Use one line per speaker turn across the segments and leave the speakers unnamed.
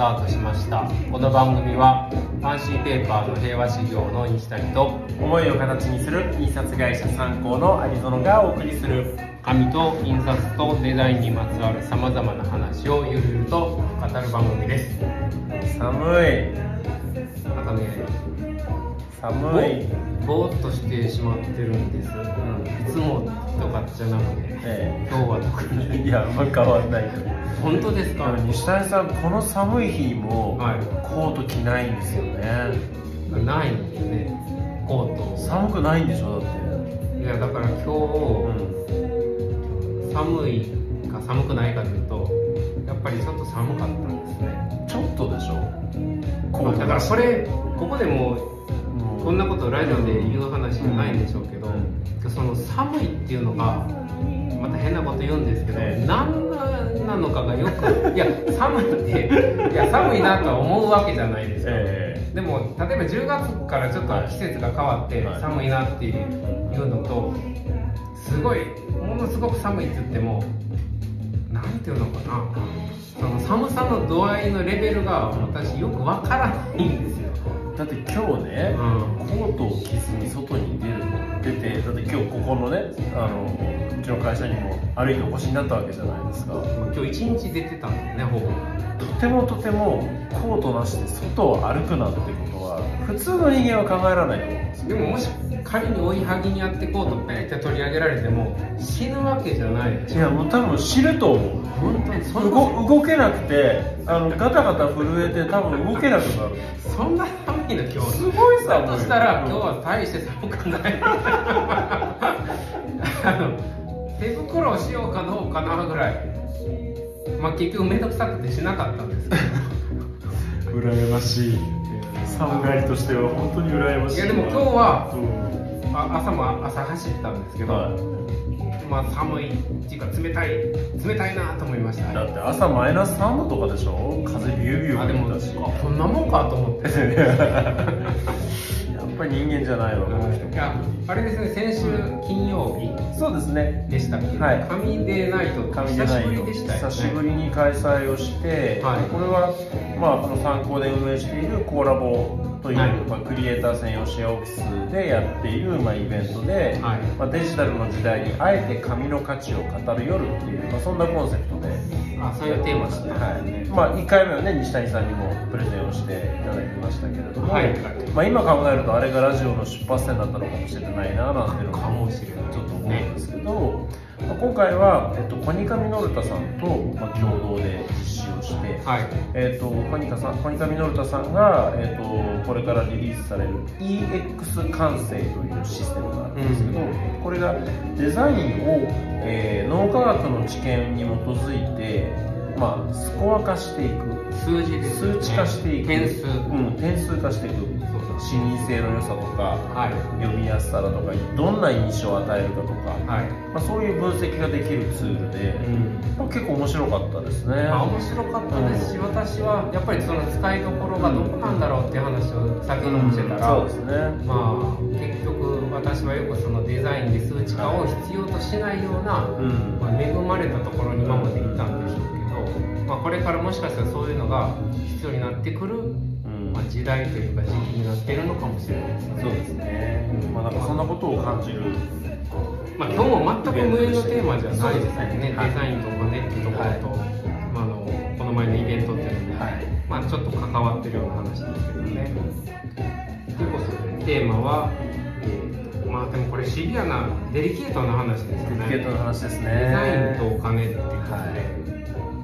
タートしました。この番組はファンシーペーパーの平和事業の西谷と
思いを形にする印刷会社参考の有園がお送りする。
紙と印刷とデザインにまつわるさまざまな話をゆるゆると語る番組です。
寒い寒い。
ぼーっとしてしまってるんです、いつもとかじゃなくて
え
今日は特に。
えいやあんま変わんない
本当ですか？
西谷さんこの寒い日も
はい。
コート着ないんですよね。
ないんですね。コート。
寒くないんでしょ？だって。
いやだから今日、
うん
寒いか寒くないかというとやっぱりちょっと寒かったんですね。
ちょっとでしょ？
だからこれここでもう
うん
こんなことラジオで言う話じゃないんでしょうけど、
うん。
その寒いっていうのがまた変なこと言うんですけど、
ええ。
何なのかがよくいや寒いっていや寒いなとは思うわけじゃないですか、
え
でも例えば10月からちょっと季節が変わって
はい。
寒いなっていうのとすごいものすごく寒いって言ってもなんていうのかな。その寒さの度合いのレベルが私よくわからないんですよ、
えだって今日ね
うん
コートを着ずに外に出る出てだって今日ここのねあのうちの会社にも歩いてお越しになったわけじゃないですか。
今日一日出てたんだよねほぼ。
とてもとてもコートなしで外を歩くなんてことは普通の人間は考えられない。で
ももし仮に追いはぎにあってコートペンって取り上げられても死ぬわけじゃない。
いやもう多分知ると思う。
本当にそんな
動動けなくてあのガタガタ震えて多分動けなくなる。
そんな寒い。の今日
すごい寒い。
だとしたら今日は大して寒くない。あの手袋をしようかどうかなぐらい。まあ結局面倒くさくてしなかったんですけど。
羨ましい寒がりとしては本当に羨ましい
いやでも今日は
うん
あ朝も朝走ったんですけど、
はい。
まあ寒いっていうか冷たい冷たいなと思いました。
だって朝マイナス3度とかでしょ？風ビュービュー
あでも
吹いたし。
こんなもんかと思って
ぱり人間じゃないわ。この人
あれですね先週金曜日
そうですね。
でしたっけ、
はい。
神デーナイトって
神でないよ
久しぶりでしたよね。
久しぶりに開催をして、
はい。
これは、まあ、あの参考で運営しているコーラボという、
はい。
まあ、クリエイター専用シェアオフィスでやっている、まあ、イベントで、
はい。
まあ、デジタルの時代にあえて紙の価値を語る夜っていう、まあ、そんなコンセプトで
あそういうテーマですね、
はい。まあ、1回目はね西谷さんにもプレゼンをしていただきましたけれども、
はい。
まあ、今考えるとあれがラジオの出発点だったのかもしれないななんていうの
かもしれない。
ちょっと思うんですけど、まあ、今回は、えっと、コニカミノルタさんと、まあ、共同で実施をして、
はい。
えっと、コニカさんコニカミノルタさんが、えっと、これからリリースされる EX 完成というシステムがあるんですけど、これがデザインを、えー脳科学の知見に基づいて、まあ、スコア化していく。
数字ね。
数値化していく。
点数。
うん、点数化していく。視認性の良さとか
はい。
読みやすさだとかどんな印象を与えるかとか、
はい。
まあ、そういう分析ができるツールで、
うん。
まあ、結構面白かったですね、
まあ面白かったです。し、私はやっぱりその使いどころがどこなんだろうっていう話を先ほどもしてたら、
そうですね。
まあ結局私はよくそのデザインで数値化を必要としないような、
うん。
まあ、恵まれたところに今までいたんでしょうけど、まあ、これからもしかしたらそういうのが必要になってくる、
うん。
まあ、時代というか時期になってるのかもしれないですね。
そうですね、まあ、なんかそんなことを感じる。
まあ、今日も全く無縁のテーマじゃないですよね、
はい。
デザインとかねっていうところと、まあ、あのこの前のイベントっていうのも、
はい。
まあ、ちょっと関わってるような話ですけどね。ということでテーマは、まあでもこれシビアなデリケートな話ですよね。
デリケートな話ですね。
デザインとお金っていうことで、
は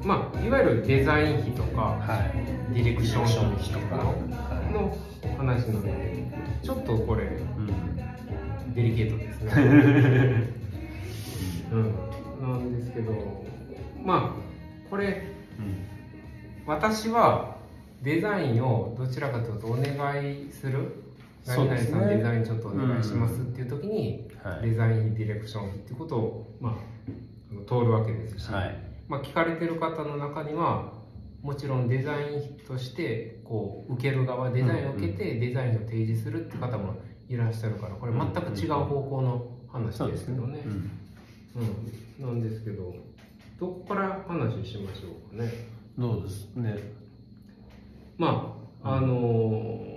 い。
まあいわゆるデザイン費とか、
はい。
ディレクション費とか
はい。
の話なので、ちょっとこれ
うん。
デリケートですね。うん、なんですけどまあこれ私はデザインをどちらかというとお願いする何々さんデザインちょっとお願いしますっていう時に、
はい。
デザインディレクションっていうことを、まあ、通るわけですし、
はい。
まあ、聞かれてる方の中にはもちろんデザインとしてこう受ける側デザインを受けてデザインを提示するって方もいらっしゃるからこれ全く違う方向の話ですけどね。
うん
うん、なんですけどどこから話しましょうかね。
どうですね。
まああのー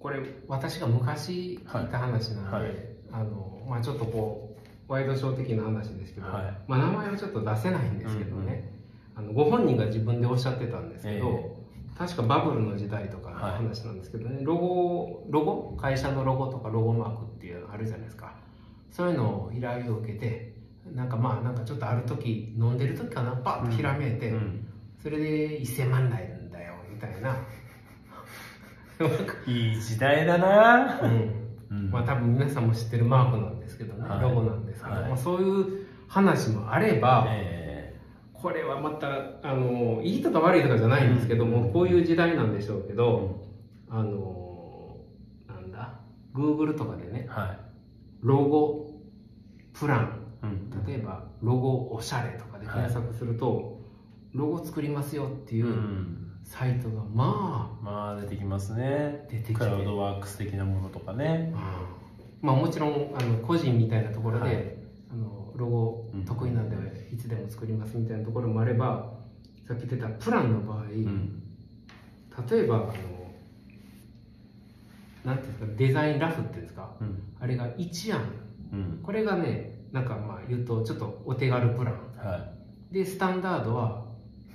これ私が昔聞いた話なんで、
はい。はい。
あのまあ、ちょっとこうワイドショー的な話ですけど、
はい。
まあ、名前はちょっと出せないんですけどね、あのご本人が自分でおっしゃってたんですけど、
え
確かバブルの時代とかの話なんですけどね、ロゴロゴ？会社のロゴとかロゴマークっていうのあるじゃないですか。そういうのを依頼を受けてなんかまあなんかちょっとある時飲んでる時かな？パッとひらめいて、
うん。
それで1000万台だよみたいな
いい時代だな。
うん。
うん。
まあ多分皆さんも知ってるマークなんですけどね、
はい。
ロゴなんですけど、
はい。
まあ、そういう話もあれば、
え
これはまたあのいいとか悪いとかじゃないんですけども、
うん。
こういう時代なんでしょうけど、あのなんだ Google とかでね
えはい。
ロゴプラン。
うん。
例えばロゴおしゃれとかで検索すると、ロゴ作りますよっていううんサイトがま
まあ出てきますね。
出てきて。
クラウドワークス的なものとかね。
あ、まあもちろんあの個人みたいなところで、
はい。
あのロゴ
うん。
得意なんでいつでも作りますみたいなところもあればさっき言ってたプランの場合、
うん。
例えばあのなんていうんですかデザインラフっていうんですか
うん。
あれが1案。
うん。
これがねなんかまあ言うとちょっとお手軽プラン。
は
でスタンダードは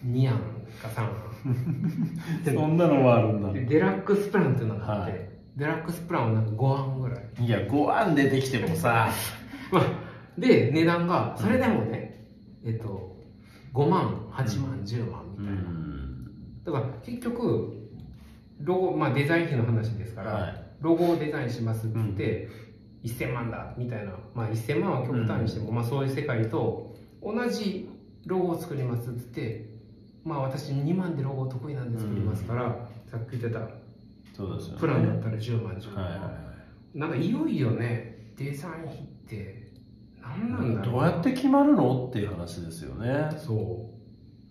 2案か3案。
い そんなのもあるんだ。
でデラックスプランっていうのがあって、
はい。
デラックスプランはなんか5案ぐらい。
いや5案出てきてもさ。
まあ、で値段がそれでもね、えっと5万8万10万み
う
たいな、
ん。
だから結局ロゴ、まあ、デザイン費の話ですから、
はい。
ロゴをデザインしますって言って、1000万だみたいな、まあ、1000万は極端にしても、まあ、そういう世界と同じロゴを作りますって言って、まあ、私2万でロゴ得意なんで作りますから、さっき言ってた。
そうですよね。
プランだったら10万10万、
はい
なんかいよいよねデザイン費って何なんだろう
どうやって決まるのっていう話ですよね、
そ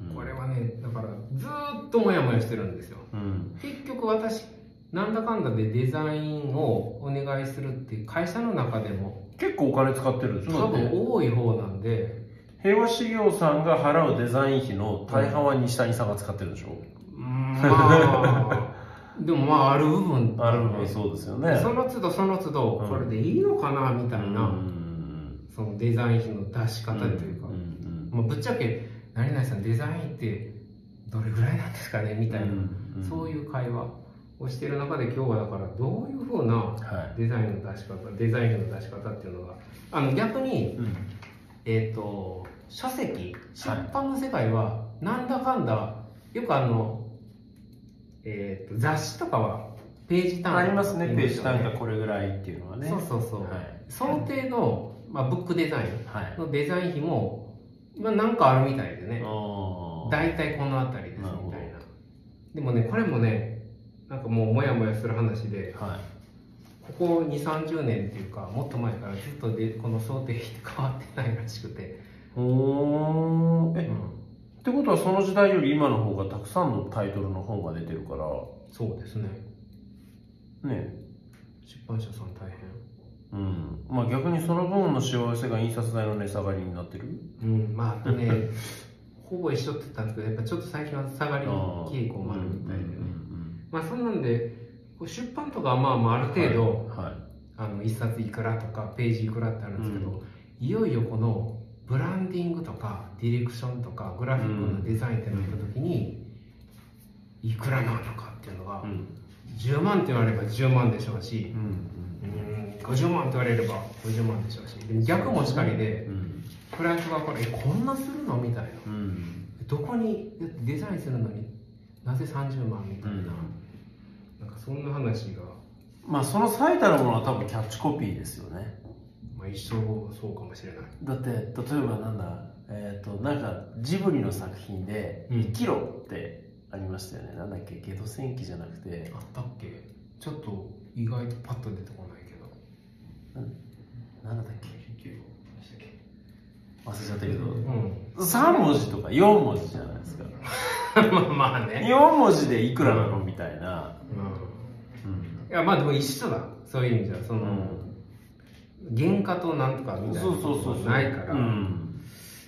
う。
うん。
これはねだからずーっとモヤモヤしてるんですよ。
うん。
結局私なんだかんだでデザインをお願いするって会社の中でも
結構お金使ってるでしょ
多分多い方なんで
平和事業さんが払うデザイン費の大半は西谷さんが使ってるでしょ、
うーん。まあでもまあある部分。
ある部分そうですよね。
その都度その都度
うん。
これでいいのかなみたいな、
うん。
そのデザイン費の出し方というか、
うんうん
まあ、ぶっちゃけ何々さんデザインってどれぐらいなんですかね？みたいな、
うん。
そういう会話をしてる中で今日はだからどういうふうな
はい。
デザインの出し方デザインの出し方っていうのが。あの逆に、
うん
えっと書籍出版の世界はなんだかんだよくあの、えっと雑誌とかはページ単価。
ありますねページ単価。
価
これぐらいっていうのはね。
そうそうそう、
はい。
想定の、まあ、ブックデザイ
はい。
ンのデザイン費も、まあ、なんかあるみたいでね。大体この辺りですみたいな。でもねこれもねなんかもうモヤモヤする話で
はい
ここ2 3 0年っていうかもっと前からずっとでこの想定費って変わってないらしくて、
おー。え、
うん。
ってことはその時代より今の方がたくさんのタイトルの本が出てるから。
そうですね。
ね。
出版社さん大変。
うん。まあ逆にその分のしわ寄せが印刷代の値下がりになってる？
うん。まあね ほぼ一緒って言ったんですけどやっぱちょっと最近は下がり傾向もあるみたいでね。まあそんなんで出版とかはまあまあある程度、
はい
あの一冊いくらとかページいくらってあるんですけど、いよいよこのブランディングとかディレクションとかグラフィックのデザインってなった時に、いくらなのかっていうのが、
うん。
10万って言われれば10万でしょうし
う、ん
うん、50万って言われれば50万でしょうし逆もしかりで
うん。
クライアントがこれえこんなするのみたいな。
うん。
どこにデザインするのになぜ30万みたいな、そんな話が、
まあその最たるものは多分キャッチコピーですよね。
まあ、一生そうかもしれない。
だって例えばなんだえっ、となんかジブリの作品で「
うん。
生きろ」ってありましたよね、なんだっけゲド戦記じゃなくて。
あったっけ？ちょっと意外とパッと出てこないけど。
なんだっけ？忘れちゃったけど、
うん。
3文字とか4文字じゃないですか。
ま あまあね、
4文字でいくらなの？みたいな、
うん、
うん
いやまあでも一緒だ。そういう意味じゃ。その、原価となんとかみたいな
そうそうそうそう
ないから、
う。ん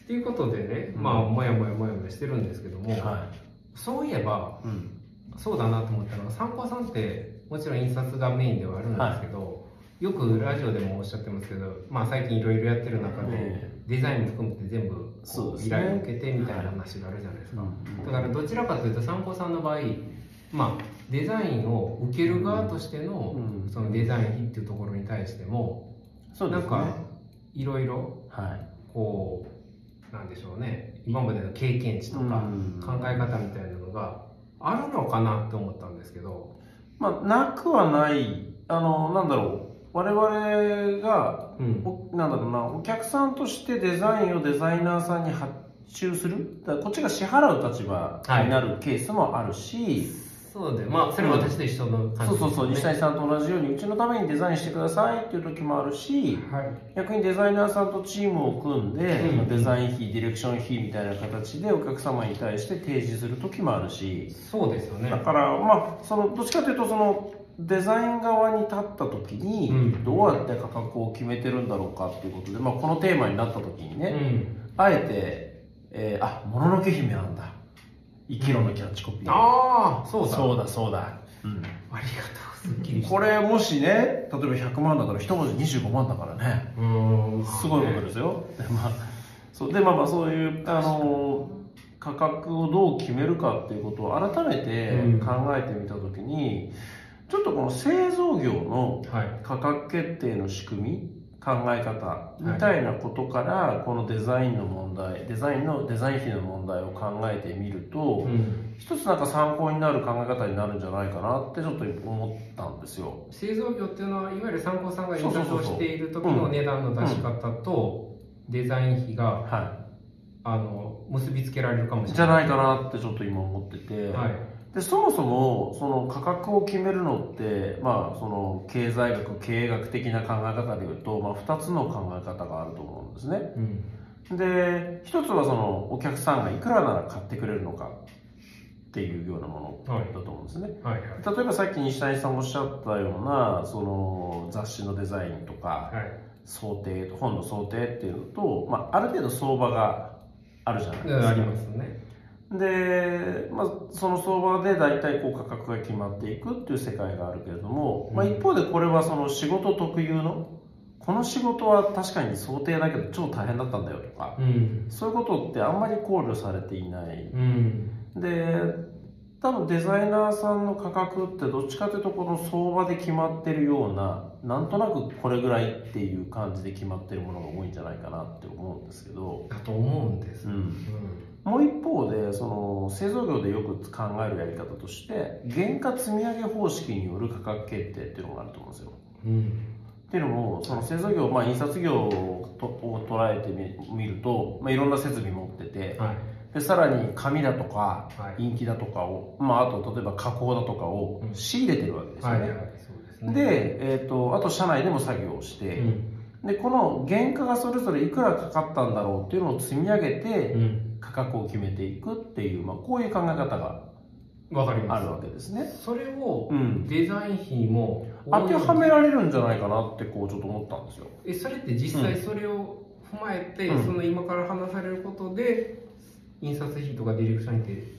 っていうことでね、まあもやもやもやもやしてるんですけども、
は
そういえば
い。うん。
そうだなと思ったのが参考さんってもちろん印刷がメインではあるんですけど、よくラジオでもおっしゃってますけど、まあ、最近いろいろやってる中で、
え
デザインも含めて全部依頼を受けてみたいな話があるじゃないですか、
うん。
だからどちらかというと参考さんの場合まあデザインを受ける側としての,、
うん。
そのデザイン費っていうところに対しても、
そうですね。
なんかいろいろ
はい。
こうなんでしょうね。今までの経験値とか
うん。
考え方みたいなのがあるのかなって思ったんですけど、
まあ、なくはない、あの、なんだろう。我々が、
うん。
おなんだろうな、お客さんとしてデザインをデザイナーさんに発注する。こっちが支払う立場になるケースもあるし、
そうでまあそれは私と一緒の感じ
そうそうそう、
ですね
西谷さんと同じように、うちのためにデザインしてくださいっていう時もあるし、
はい。
逆にデザイナーさんとチームを組んで、
うん。
デザイン費、ディレクション費みたいな形でお客様に対して提示する時もあるし、
そうですよね。
だから、まあ、そのどっちかというとそのデザイン側に立った時に
うん。
どうやって価格を決めてるんだろうかっていうことで、まあ、このテーマになった時にね、
うん。
あえて、えーあもののけ姫なんだ生きろのキャッチコピー、
ああそうだ。
そうだそうだ、うん、
ありがとうすっきりした
これもしね例えば100万だったら一文字25万だからね。
うーん。
すごいことですよ。でまあ、そうでまあまあそういうあの価格をどう決めるかっていうことを改めて
うん。
考えてみたときに、ちょっとこの製造業の
はい。
価格決定の仕組み考え方みたいなことから、このデザインの問題デザインのデザイン費の問題を考えてみると、
うん、
一つなんか参考になる考え方になるんじゃないかなってちょっと思ったんですよ。
製造業っていうのはいわゆる参考さんが印刷をしている時の値段の出し方とデザイン費が
は
あの結びつけられるかもし
い、
れない。
じゃないかなってちょっと今思ってて、
はい
でそもそもその価格を決めるのって、まあ、その経済学経営学的な考え方でいうと、まあ、2つの考え方があると思うんですね。
うん。
で一つはそのお客さんがいくらなら買ってくれるのかっていうようなもの
はい。
だと思うんですね、
はいはい。
例えばさっき西谷さんおっしゃったようなその雑誌のデザインとか
はい。
想定本の想定っていうのと、まあ、ある程度相場があるじゃないですか。
ありますね
で、まあ、その相場で大体こう価格が決まっていくっていう世界があるけれども、まあ、一方でこれはその仕事特有のこの仕事は確かに想定だけど超大変だったんだよとか
うん。
そういうことってあんまり考慮されていない。
うん。
で多分デザイナーさんの価格ってどっちかというとこの相場で決まってるようななんとなくこれぐらいっていう感じで決まってるものが多いんじゃないかなって思うんですけど、
だと思うんです、
うん、もう一方でその製造業でよく考えるやり方として原価積み上げ方式による価格決定っていうのがあると思うんですよ。
うん
っていうのもその製造業、まあ、印刷業をとを捉えてみ見ると、まあ、いろんな設備持ってて
はい。
でさらに紙だとか
はい。
インキだとかを、まあ、あと例えば加工だとかを
うん。
仕入れてるわけですよね。
はいはいですね。
で、えー、とあと社内でも作業をして、
うん。
でこの原価がそれぞれいくらかかったんだろうっていうのを積み上げて、
うん
価格を決めていくっていう、まあ、こういう考え方が
わかります。
あるわけですね。
それを
うん、
デザイン費にも
当てはめられるんじゃないかなってこうちょっと思ったんですよ。
えそれって実際それを踏まえて、
うん。
その今から話されることで印刷費とかディレクション費って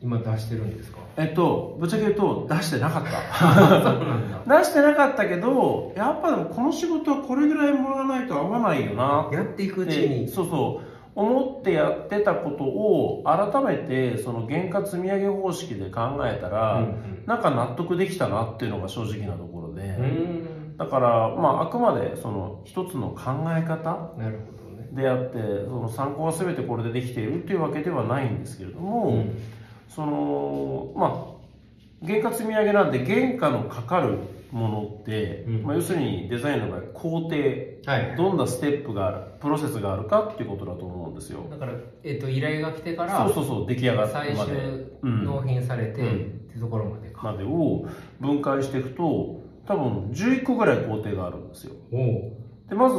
今出してるんですか？
えっと、ぶっちゃけ言うと出してなかった。出してなかったけど、やっぱでもこの仕事はこれぐらいもらわないと合わないよな
やっていくうちに。
そうそう、思ってやってたことを改めてその原価積み上げ方式で考えたら、
うん
なんか納得できたなっていうのが正直なところで、
うん。うん
だから、まあ、あくまでその一つの考え方であってその参考は全てこれでできているというわけではないんですけれども、
うん。
そのまあ原価積み上げなんで原価のかかるものって、
うん。
まあ、要するにデザインの場合工程
はい。
どんなステップがあるプロセスがあるかっていうことだと思うんですよ。
だから、えっと依頼が来てから
そうそうそう出来上がる
最終納品されて、
うん。
っていうところまでか、
までを分解していくと多分11個ぐらい工程があるんですよ。でまず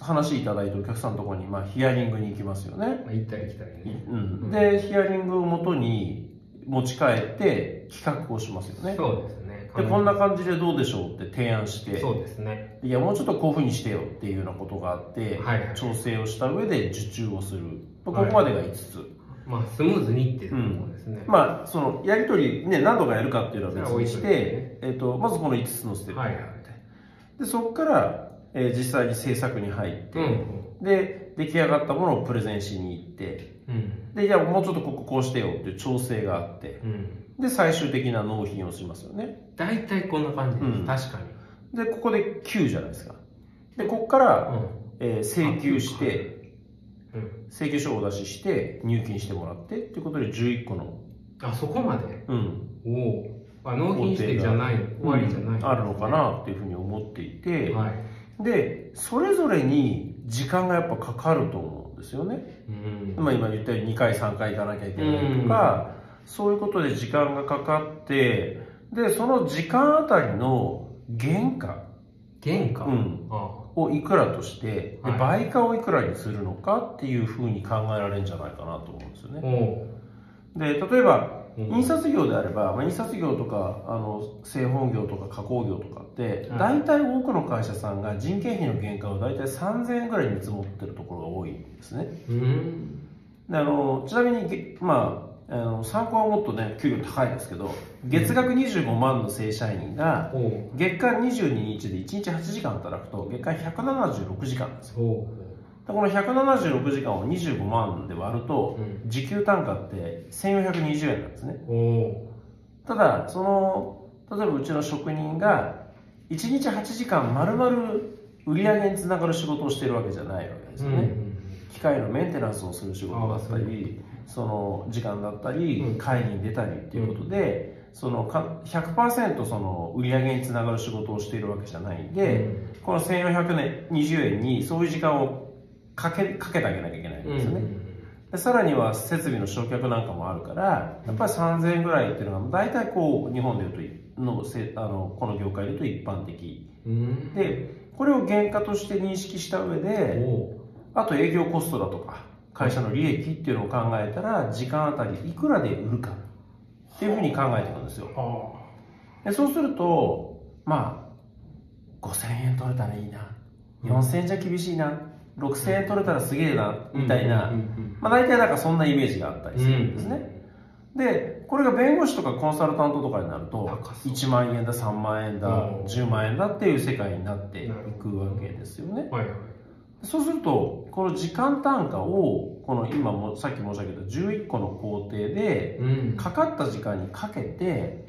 話いただいてお客さんのところに、まあ、ヒアリングに行きますよね、
まあ、行ったり来たりね、
うん、
ん。
でヒアリングをもとに持ち帰って企画をしますよね。
そうですね
でこんな感じでどうでしょうって提案して。
そうですね。
いやもうちょっとこういうふうにしてよっていうようなことがあって、
はい。はい
調整をした上で受注をする。ここまでが5つ、
まあスムーズにっていうところですね、
まあそのやり取りね何度かやるかっていうのは別にし
て
て、えっとまずこの5つのステップがあって、
はいはい
でそこから、えー実際に制作に入って、
うん。
で出来上がったものをプレゼンしに行って
うん。
でいやもうちょっとこここうしてよっていう調整があって
うん
で最終的な納品をしますよね。
大体こんな感じです、
うん。
確かに。
でここで9じゃないですか。でここから、
うん。
えー請求して
うん。
請求書をお出しして入金してもらってっていうことで11個の、
あそこまで？
うん、
おおあ納品してじゃない終わりじゃない、
うん。あるのかなっていうふうに思っていて、
はい。
でそれぞれに時間がやっぱかかると思うんですよね、
うん。
まあ、今言ったように2回3回行かなきゃいけないとか、そういうことで時間がかかってでその時間あたりの原価。
原価、
うん。
あ
をいくらとしてで
はい。
倍価をいくらにするのかっていうふうに考えられるんじゃないかなと思うんですよ
お
ね。
お
で例えば
うん。
印刷業であれば、まあ、印刷業とかあの製本業とか加工業とかって、
はい。
大体多くの会社さんが人件費の原価を大体3000円ぐらいに見積もってるところが多いんですね。
うん。
であのちなみにげ、まあ、あの参考はもっとね給料高いですけど月額25万の正社員が月間22日で1日8時間働くと月間176時間ですよ。この176時間を25万で割ると
うん。
時給単価って1420円なんですね。ただその例えばうちの職人が1日8時間丸々売り上げにつながる仕事をしてるわけじゃないわけですよね、機械のメンテナンスをする仕事だった
あ
りその時間だったり、
うん。
会議に出たりっていうことで、そのか100%その売り上げにつながる仕事をしているわけじゃないんで、この1420円にそういう時間をかけかけてあげなきゃいけないんですよね、でさらには設備の焼却なんかもあるからやっぱり3000円ぐらいっていうのが大体こう日本でいうといのせあのこの業界でいうと一般的。
うん。
でこれを原価として認識した上
お
で
お
あと営業コストだとか会社の利益っていうのを考えたら時間あたりいくらで売るかっていうふうに考えていくんですよ。
あ
でそうするとまあ5000円取れたらいいな。4000円じゃ厳しいな。6000円取れたらすげえなみたいな、まあ、大体なんかそんなイメージがあったりするんですね、でこれが弁護士とかコンサルタントとかになると
高そう。
1万円だ3万円だ
うん。
10万円だっていう世界になっていくわけですよね。
うんはいはい
そうするとこの時間単価をこの今もさっき申し上げた11個の工程で
うん。
かかった時間にかけて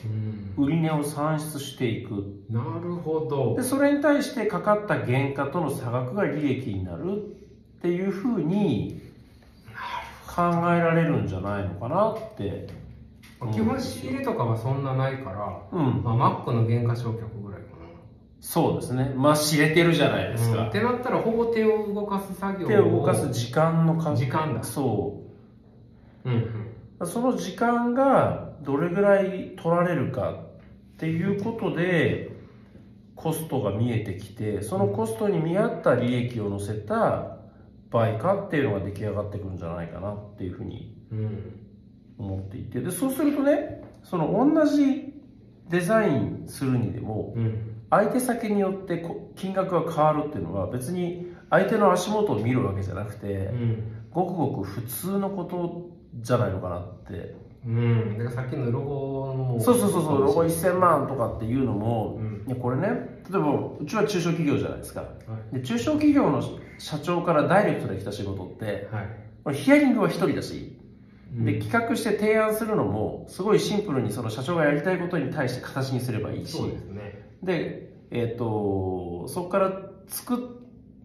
うん。
売値を算出していく。
なるほど。
でそれに対してかかった原価との差額が利益になるっていうふうに考えられるんじゃないのかなって
基本仕入れとかはそんなないから、
うん。
まあ、マックの原価償却
そうですね。まあ知れてるじゃないです
な、
か、
うん。ってなったらほぼ手を動かす作業
手を動かす時間の数
時間だ。
そ
う。んうん。
うその時間がどれぐらい取られるかっていうことでコストが見えてきてそのコストに見合った利益を乗せた倍価っていうのが出来上がってくるんじゃないかなっていうふうに
うん。
思っていて。でそうするとねその同じデザインするにでも
うん
相手先によってこ金額が変わるっていうのは別に相手の足元を見るわけじゃなくて
うん。
ごくごく普通のことじゃないのかなって。
うん。だからさっきのロゴの
そうそうそうそうロゴ1000万とかっていうのも、
うん。
いやこれね例えばうちは中小企業じゃないですか。
はい。
で中小企業の社長からダイレクトで来た仕事って
はい。
ヒアリングは1人だしで
うん。
企画して提案するのもすごいシンプルにその社長がやりたいことに対して形にすればいいし。
そうですね
で、えっとそこから作って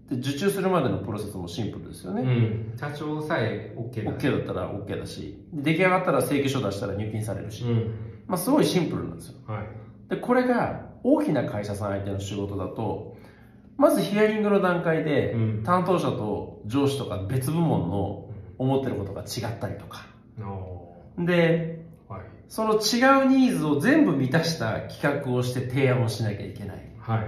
受注するまでのプロセスもシンプルですよね、
うん。社長さえ OK だ
OK だったら OK だし。出来上がったら請求書出したら入金されるし、
うん。
まあ、すごいシンプルなんですよ。
はい。
でこれが大きな会社さん相手の仕事だとまずヒアリングの段階で
うん。
担当者と上司とか別部門の思ってることが違ったりとか。
お
で
ー。はい
その違うニーズを全部満たした企画をして提案をしなきゃいけない。
は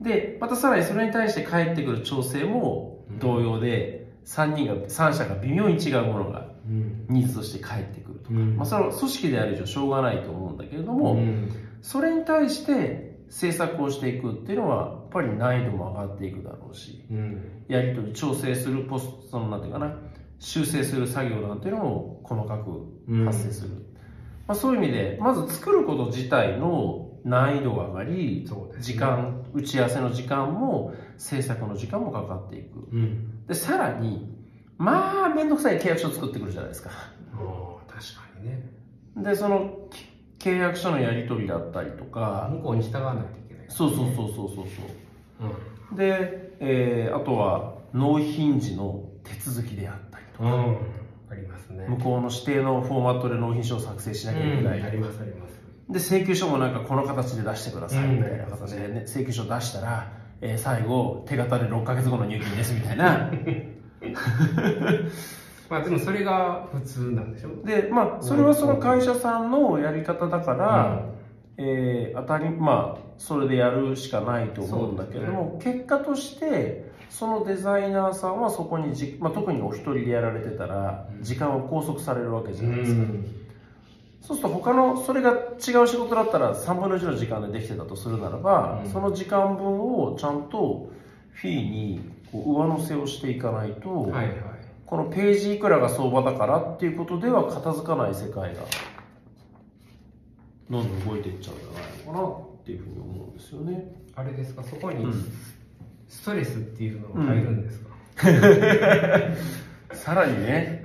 い。
でまたさらにそれに対して返ってくる調整も同様で、3人が3社が微妙に違うものが
うん。
ニーズとして返ってくるとか、
うん。
まあ、それは組織である以上しょうがないと思うんだけれども、
うん。
それに対して制作をしていくっていうのは、やっぱり難易度も上がっていくだろうし、
うん。
やり取り、調整するポスト、そのなんていうかな、修正する作業なんていうのも細かく発生する。まあ、そういう意味で、まず作ること自体の難易度が上がり、
ね
時間、打ち合わせの時間も、制作の時間もかかっていく。
うん。
で、さらに、まあ、めんどくさい契約書を作ってくるじゃないですか。
確かにね。
で、そのき契約書のやり取りだったりとか、
向こうに従わないといけない。
そうそうそうそうそうそう。
うん。
で、えーあとは納品時の手続きであったりとか、
うん。ありますね。
向こうの指定のフォーマットで納品書を作成しなきゃいけない、
うん。ありますあります。
で請求書もなんかこの形で出してください
うん
みたいな形で、ね請求書出したら、えー最後手形で6ヶ月後の入金ですみたいな。
まあでもそれが普通なんでしょ
でまあそれはその会社さんのやり方だから、えー当たりまあそれでやるしかないと思うんだけれども、結果としてそのデザイナーさんはそこにじ、まあ、特にお一人でやられてたら
うん
時間を拘束されるわけじ
う
ゃないですか、
ん。
そうすると他のそれが違う仕事だったら3分の1の時間でできてたとするならば、
うん
その時間分をちゃんとフィーにこう上乗せをしていかないと、
はいはい。
このページいくらが相場だからっていうことでは片付かない世界がどんどん動いていっちゃうんじゃないのかなっていうふうに思うんですよね。
あれですか、そこに
うん
ストレスっていうのが入るんですか、
さらにね、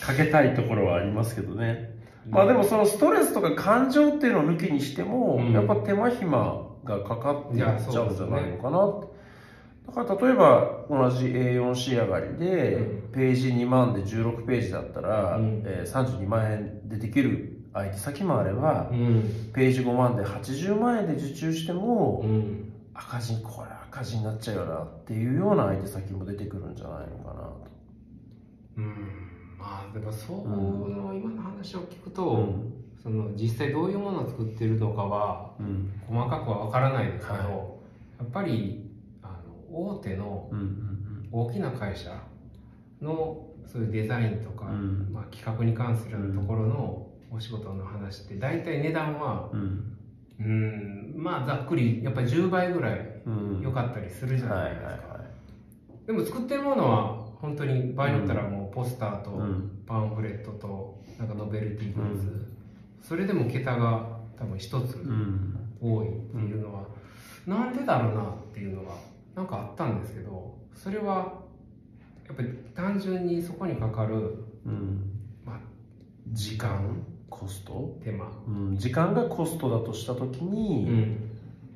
かけたいところはありますけどね。まあでもそのストレスとか感情っていうのを抜きにしても、
うん
やっぱ手間暇がかかっていっちゃうんじゃないのかな。
いや
だから例えば同じ A4 仕上がりで、
うん
ページ2万で16ページだったら、
うん
えー32万円でできる相手先もあれば、
うん。
ページ5万で80万円で受注しても、
うん。
赤字これ赤字になっちゃうよなっていうような相手先も出てくるんじゃないのかなと。
うん。まあでもそう
う
の今の話を聞くと、
うん。
その実際どういうものを作ってるのかは
うん。
細かくは分からないですけど、
はい。
やっぱりあの大手の大きな会社のそういうデザインとか、
うん。
まあ、企画に関するところのお仕事の話って大体値段は
うん。
うん。まあざっくりやっぱり10倍ぐらい
うん
良かったりするじゃないですか、
は
でも作ってるものは本当に場合によったらもうポスターとパンフレットとなんかノベルティグッズ、
うん。
それでも桁が多分一つ
うん。
多いっていうのは、なんでだろうなっていうのがなんかあったんですけどそれはやっぱり単純にそこにかかる、
うん。
まあ、
時間コスト、
手間、
うん、時間がコストだとした時に、
ん、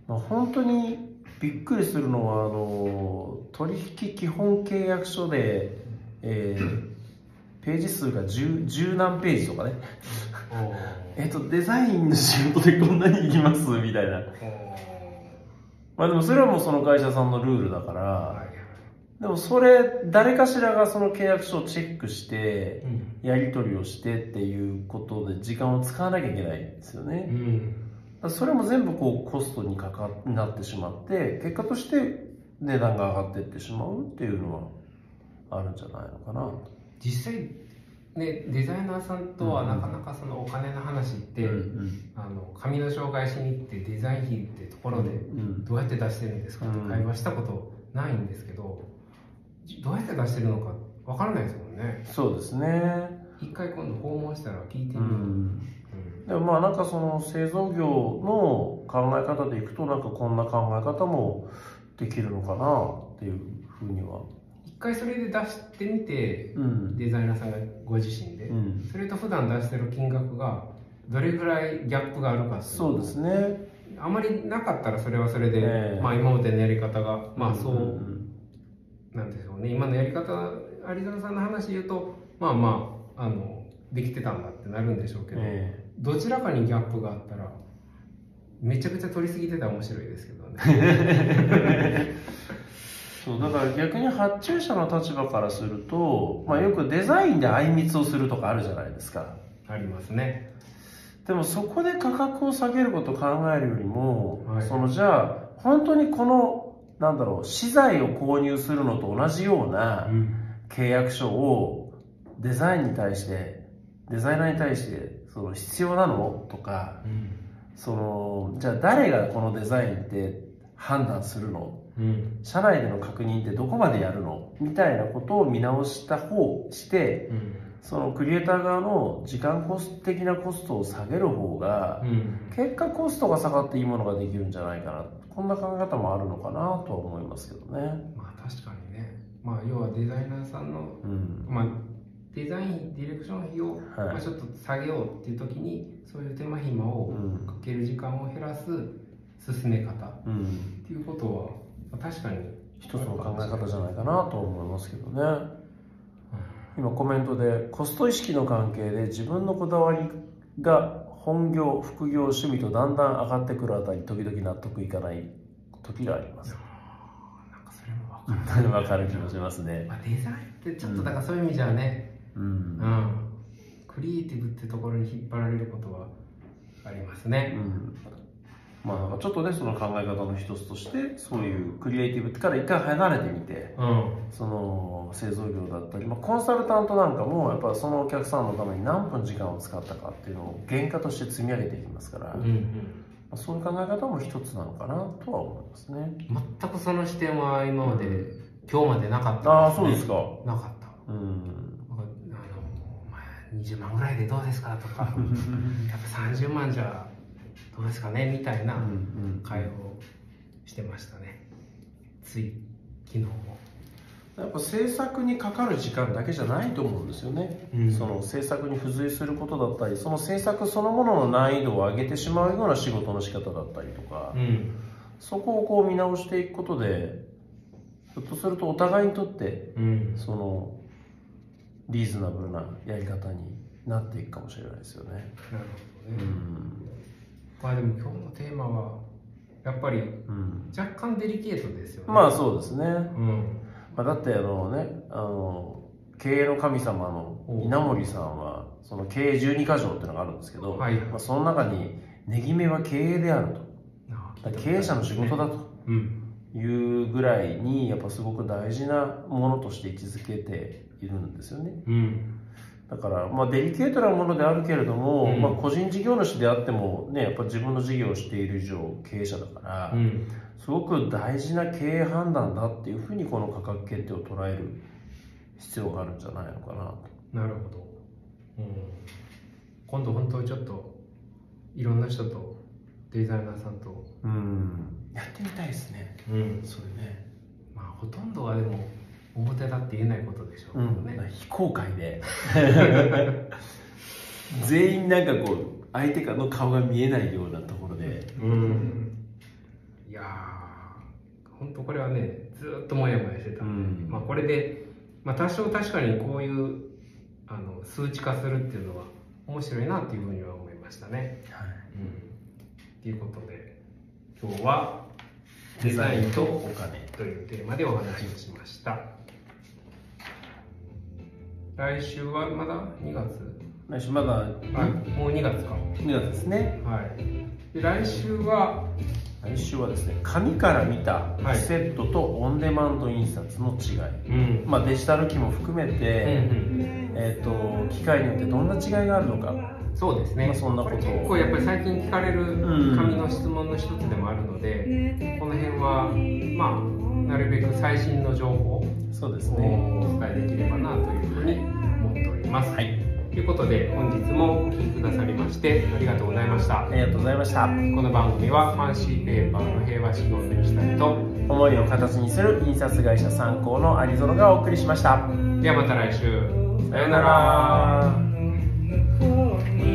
まあ、本当にびっくりするのはあの取引基本契約書で、えーページ数が 10, 10何ページとかね。えっとデザインの仕事でこんなにいきます？みたいな。まあでもそれはもうその会社さんのルールだから、
はい
でもそれ誰かしらがその契約書をチェックして
うん。
やり取りをしてっていうことで時間を使わなきゃいけないんですよね、
うん
それも全部こうコストにかかなってしまって結果として値段が上がっていってしまうっていうのはあるんじゃないのかな。
実際ねデザイナーさんとは
うん
なかなかそのお金の話って、
うん
あの紙の紹介しに行ってデザイン費ってところで
うん
どうやって出してるんですかって会話したことないんですけど、どうやって出してるのかわからないですもんね。
そうですね。
一回今度訪問したら聞いてみ
う。
る、
んでもまあなんかその製造業の考え方でいくとなんかこんな考え方もできるのかなっていうふうには。
一回それで出してみて
うん。
デザイナーさんがご自身で、
うん。
それと普段出してる金額がどれぐらいギャップがあるか
そうですね。
あまりなかったらそれはそれで、
ええ。
まあ今までのやり方がまあそう、
ん
なんでしょうね。今のやり方有沢さんの話で言うとまあまああのできてたんだってなるんでしょうけど、
え
どちらかにギャップがあったらめちゃくちゃ取りすぎてたら面白いですけどね。
え そうだから逆に発注者の立場からすると、まあ、よくデザインであいみつをするとかあるじゃないですか。
ありますね。
でもそこで価格を下げることを考えるよりも、
はい。
そのじゃあ本当にこのなんだろう資材を購入するのと同じような契約書をデザインに対してデザイナーに対してその必要なの？とかそのじゃあ誰がこのデザインって判断するの、うん、社内での確認ってどこまでやるの？みたいなことを見直した方して、うん、そのクリエイター側の時間コスト的なコストを下げる方が、うん、結果コストが下がっていいものができるんじゃないかな。こんな考え方もあるのかなとは思いますけどね。
まあ確かにね、まあ、要はデザイナーさんの、まあデザインディレクション費を、まあ、ちょっと下げようっていう時にそういう手間暇をかける時間を減らす進め方、っていうことは確かに
一つの考え方じゃないかなと思いますけどね、今コメントでコスト意識の関係で自分のこだわりが本業副業趣味とだんだん上がってくるあたり時々納得いかない時があります。
なんかそれも分かる
分 かる気もしますね、
まあ、デザインってちょっとだからそういう意味じゃね、うん、うん、クリエイティブってところに引っ張られることはありますね、うん。
まあ、ちょっとねその考え方の一つとしてそういうクリエイティブから一回離れてみて、うん、その製造業だったり、まあ、コンサルタントなんかもやっぱそのお客さんのために何分時間を使ったかっていうのを原価として積み上げていきますから、うんうん、まあ、そういう考え方も一つなのかなとは思いますね。
全くその視点は今まで、うん、今日までなかった、
ね、ああそうですか。
なかった。うん20万ぐらいでどうですかとか。やっぱ30万じゃどうですかねみたいな会話をしてましたね、つい昨日も。
やっぱ制作にかかる時間だけじゃないと思うんですよね、うん、その制作に付随することだったりその制作そのものの難易度を上げてしまうような仕事の仕方だったりとか、うん、そこをこう見直していくことでひょっとするとお互いにとって、うん、そのリーズナブルなやり方になっていくかもしれないですよね。なるほどね、
うん。まあでも今日のテーマはやっぱり若干デリケートですよね、
まあそうですね、うん。まあ、だってあのねあの経営の神様の稲森さんはその経営12箇条っていうのがあるんですけど、はい、まあ、その中に「ねぎめは経営であると」経営者の仕事だと。いうぐらいにやっぱすごく大事なものとして位置づけているんですよね。うん。だから、まあ、デリケートなものであるけれども、うん、まあ、個人事業主であっても、ね、やっぱ自分の事業をしている以上経営者だから、うん、すごく大事な経営判断だっていうふうにこの価格決定を捉える必要があるんじゃないのかなと。
なるほど、うん、今度本当ちょっといろんな人とデザイナーさんと、
うん、やってみたいですね、うん、それね。
まあほとんどはでも表だって言えないことでしょうね、
うん、非公開で。全員なんかこう相手の顔が見えないようなところで、うん、
いや本当これはねずっともやもやしてたんで、うん、まあ、これで、まあ、多少確かにこういうあの数値化するっていうのは面白いなっていうふうには思いましたね。はい。うん、ということで今日はデザインとお金というテーマでお話をしました。来週はまだ2月。
来週まだ、は
い、もう2月か。
2月ですね。
はい。で来週は
来週はですね紙から見たセットとオンデマンド印刷の違い、うん、まあ、デジタル機も含めて、えーと、機械によってどんな違いがあるのか。
そうですね、まあ、
そんなこと結
構やっぱり最近聞かれる紙の質問の一つでもあるので、うん、この辺はまあなるべく最新の情報
そうですね
お伝えできればなというふうに思っております。はい。ということで本日もお聴きくださりましてありがとうございました。
ありがとうございました。こ
の番組はファンシーペーパーの平和仕事にしたいと
思いを形にする印刷会社参考のアリゾノがお送りしました。
ではまた来週。
さようなら。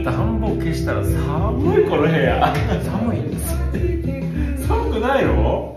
暖房消したら寒いこの部屋。
寒いんです。
寒くないの？